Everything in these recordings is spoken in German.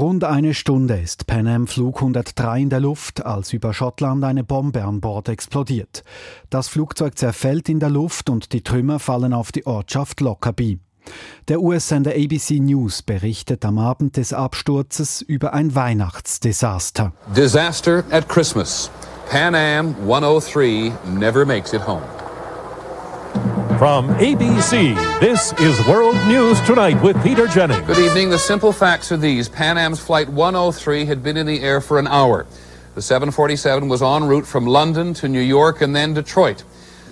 Rund eine Stunde ist Pan Am Flug 103 in der Luft, als über Schottland eine Bombe an Bord explodiert. Das Flugzeug zerfällt in der Luft und die Trümmer fallen auf die Ortschaft Lockerbie. Der US-Sender ABC News berichtet am Abend des Absturzes über ein Weihnachtsdesaster. Disaster at Christmas. Pan Am 103 never makes it home. From ABC, this is World News Tonight with Peter Jennings. Good evening. The simple facts are these. Pan Am's Flight 103 had been in the air for an hour. The 747 was en route from London to New York and then Detroit.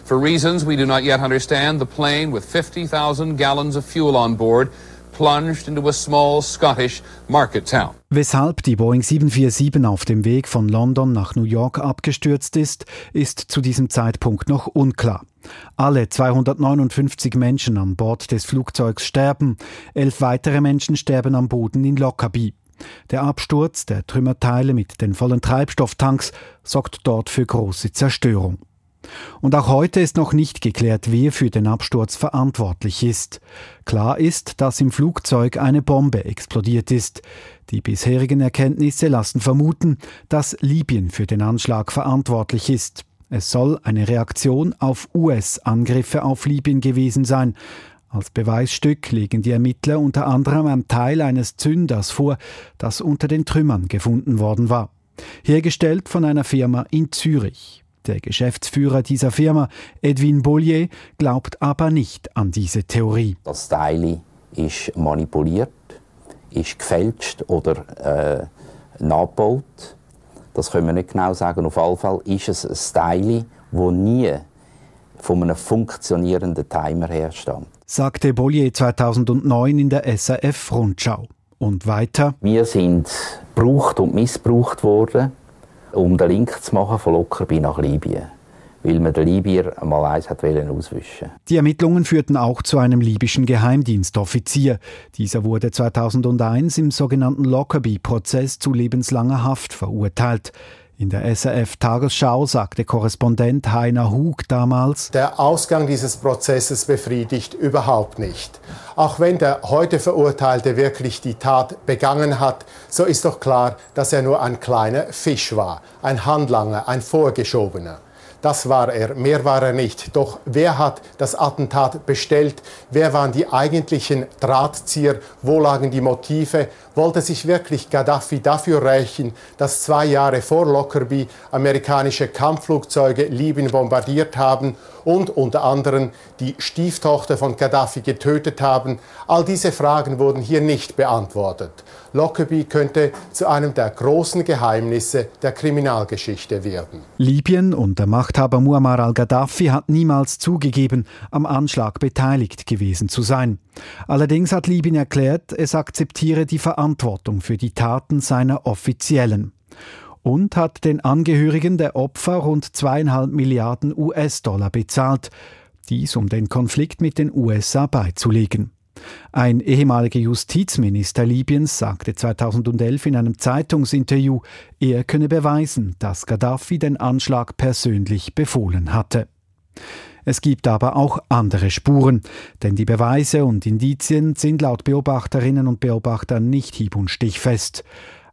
For reasons we do not yet understand, the plane, with 50,000 gallons of fuel on board, plunged into a small Scottish market town. Weshalb die Boeing 747 auf dem Weg von London nach New York abgestürzt ist, ist zu diesem Zeitpunkt noch unklar. Alle 259 Menschen an Bord des Flugzeugs sterben, elf weitere Menschen sterben am Boden in Lockerbie. Der Absturz der Trümmerteile mit den vollen Treibstofftanks sorgt dort für große Zerstörung. Und auch heute ist noch nicht geklärt, wer für den Absturz verantwortlich ist. Klar ist, dass im Flugzeug eine Bombe explodiert ist. Die bisherigen Erkenntnisse lassen vermuten, dass Libyen für den Anschlag verantwortlich ist. Es soll eine Reaktion auf US-Angriffe auf Libyen gewesen sein. Als Beweisstück legen die Ermittler unter anderem einen Teil eines Zünders vor, das unter den Trümmern gefunden worden war. Hergestellt von einer Firma in Zürich. Der Geschäftsführer dieser Firma, Edwin Bollier, glaubt aber nicht an diese Theorie. Das Teil ist manipuliert, ist gefälscht oder äh, nachgebaut. Das können wir nicht genau sagen. Auf jeden Fall ist es ein Style, das nie von einem funktionierenden Timer herstammt. Sagte Bollier 2009 in der SRF-Rundschau. Und weiter. Wir sind gebraucht und missbraucht worden, um den Link zu machen von Lockerbie nach Libyen weil man den Libyer mal eins hat auswischen Die Ermittlungen führten auch zu einem libyschen Geheimdienstoffizier. Dieser wurde 2001 im sogenannten Lockerbie-Prozess zu lebenslanger Haft verurteilt. In der SRF-Tagesschau sagte Korrespondent Heiner Hug damals, Der Ausgang dieses Prozesses befriedigt überhaupt nicht. Auch wenn der heute Verurteilte wirklich die Tat begangen hat, so ist doch klar, dass er nur ein kleiner Fisch war, ein Handlanger, ein Vorgeschobener. Das war er, mehr war er nicht. Doch wer hat das Attentat bestellt? Wer waren die eigentlichen Drahtzieher? Wo lagen die Motive? Wollte sich wirklich Gaddafi dafür rächen, dass zwei Jahre vor Lockerbie amerikanische Kampfflugzeuge Libyen bombardiert haben und unter anderem die Stieftochter von Gaddafi getötet haben? All diese Fragen wurden hier nicht beantwortet. Lockerbie könnte zu einem der großen Geheimnisse der Kriminalgeschichte werden. Libyen und der Machthaber Muammar al-Gaddafi hat niemals zugegeben, am Anschlag beteiligt gewesen zu sein. Allerdings hat Libyen erklärt, es akzeptiere die Verantwortung für die Taten seiner Offiziellen und hat den Angehörigen der Opfer rund zweieinhalb Milliarden US-Dollar bezahlt, dies um den Konflikt mit den USA beizulegen. Ein ehemaliger Justizminister Libyens sagte 2011 in einem Zeitungsinterview, er könne beweisen, dass Gaddafi den Anschlag persönlich befohlen hatte. Es gibt aber auch andere Spuren, denn die Beweise und Indizien sind laut Beobachterinnen und Beobachtern nicht hieb- und stichfest.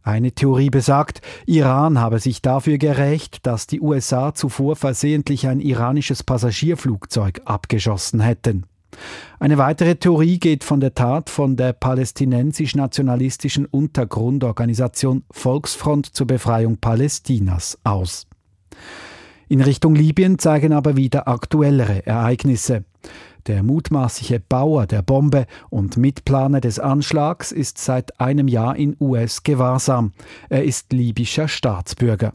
Eine Theorie besagt, Iran habe sich dafür gerecht, dass die USA zuvor versehentlich ein iranisches Passagierflugzeug abgeschossen hätten. Eine weitere Theorie geht von der Tat von der palästinensisch-nationalistischen Untergrundorganisation Volksfront zur Befreiung Palästinas aus. In Richtung Libyen zeigen aber wieder aktuellere Ereignisse. Der mutmaßliche Bauer der Bombe und Mitplaner des Anschlags ist seit einem Jahr in US-Gewahrsam. Er ist libyscher Staatsbürger.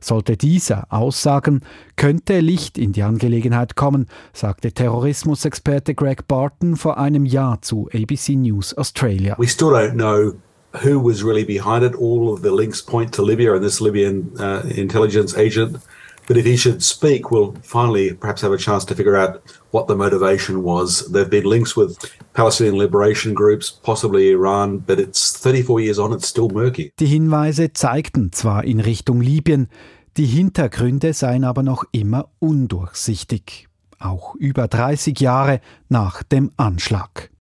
Sollte dieser aussagen, könnte Licht in die Angelegenheit kommen, sagte Terrorismusexperte Greg Barton vor einem Jahr zu ABC News Australia. We still don't know who was really behind it. All of the links point to Libya and this Libyan uh, intelligence agent. But if he should speak, we'll finally perhaps have a chance to figure out what the motivation was. There have been links with Palestinian liberation groups, possibly Iran, but it's 34 years on, it's still murky. Die Hinweise zeigten zwar in Richtung Libyen, die Hintergründe seien aber noch immer undurchsichtig. Auch über 30 Jahre nach dem Anschlag.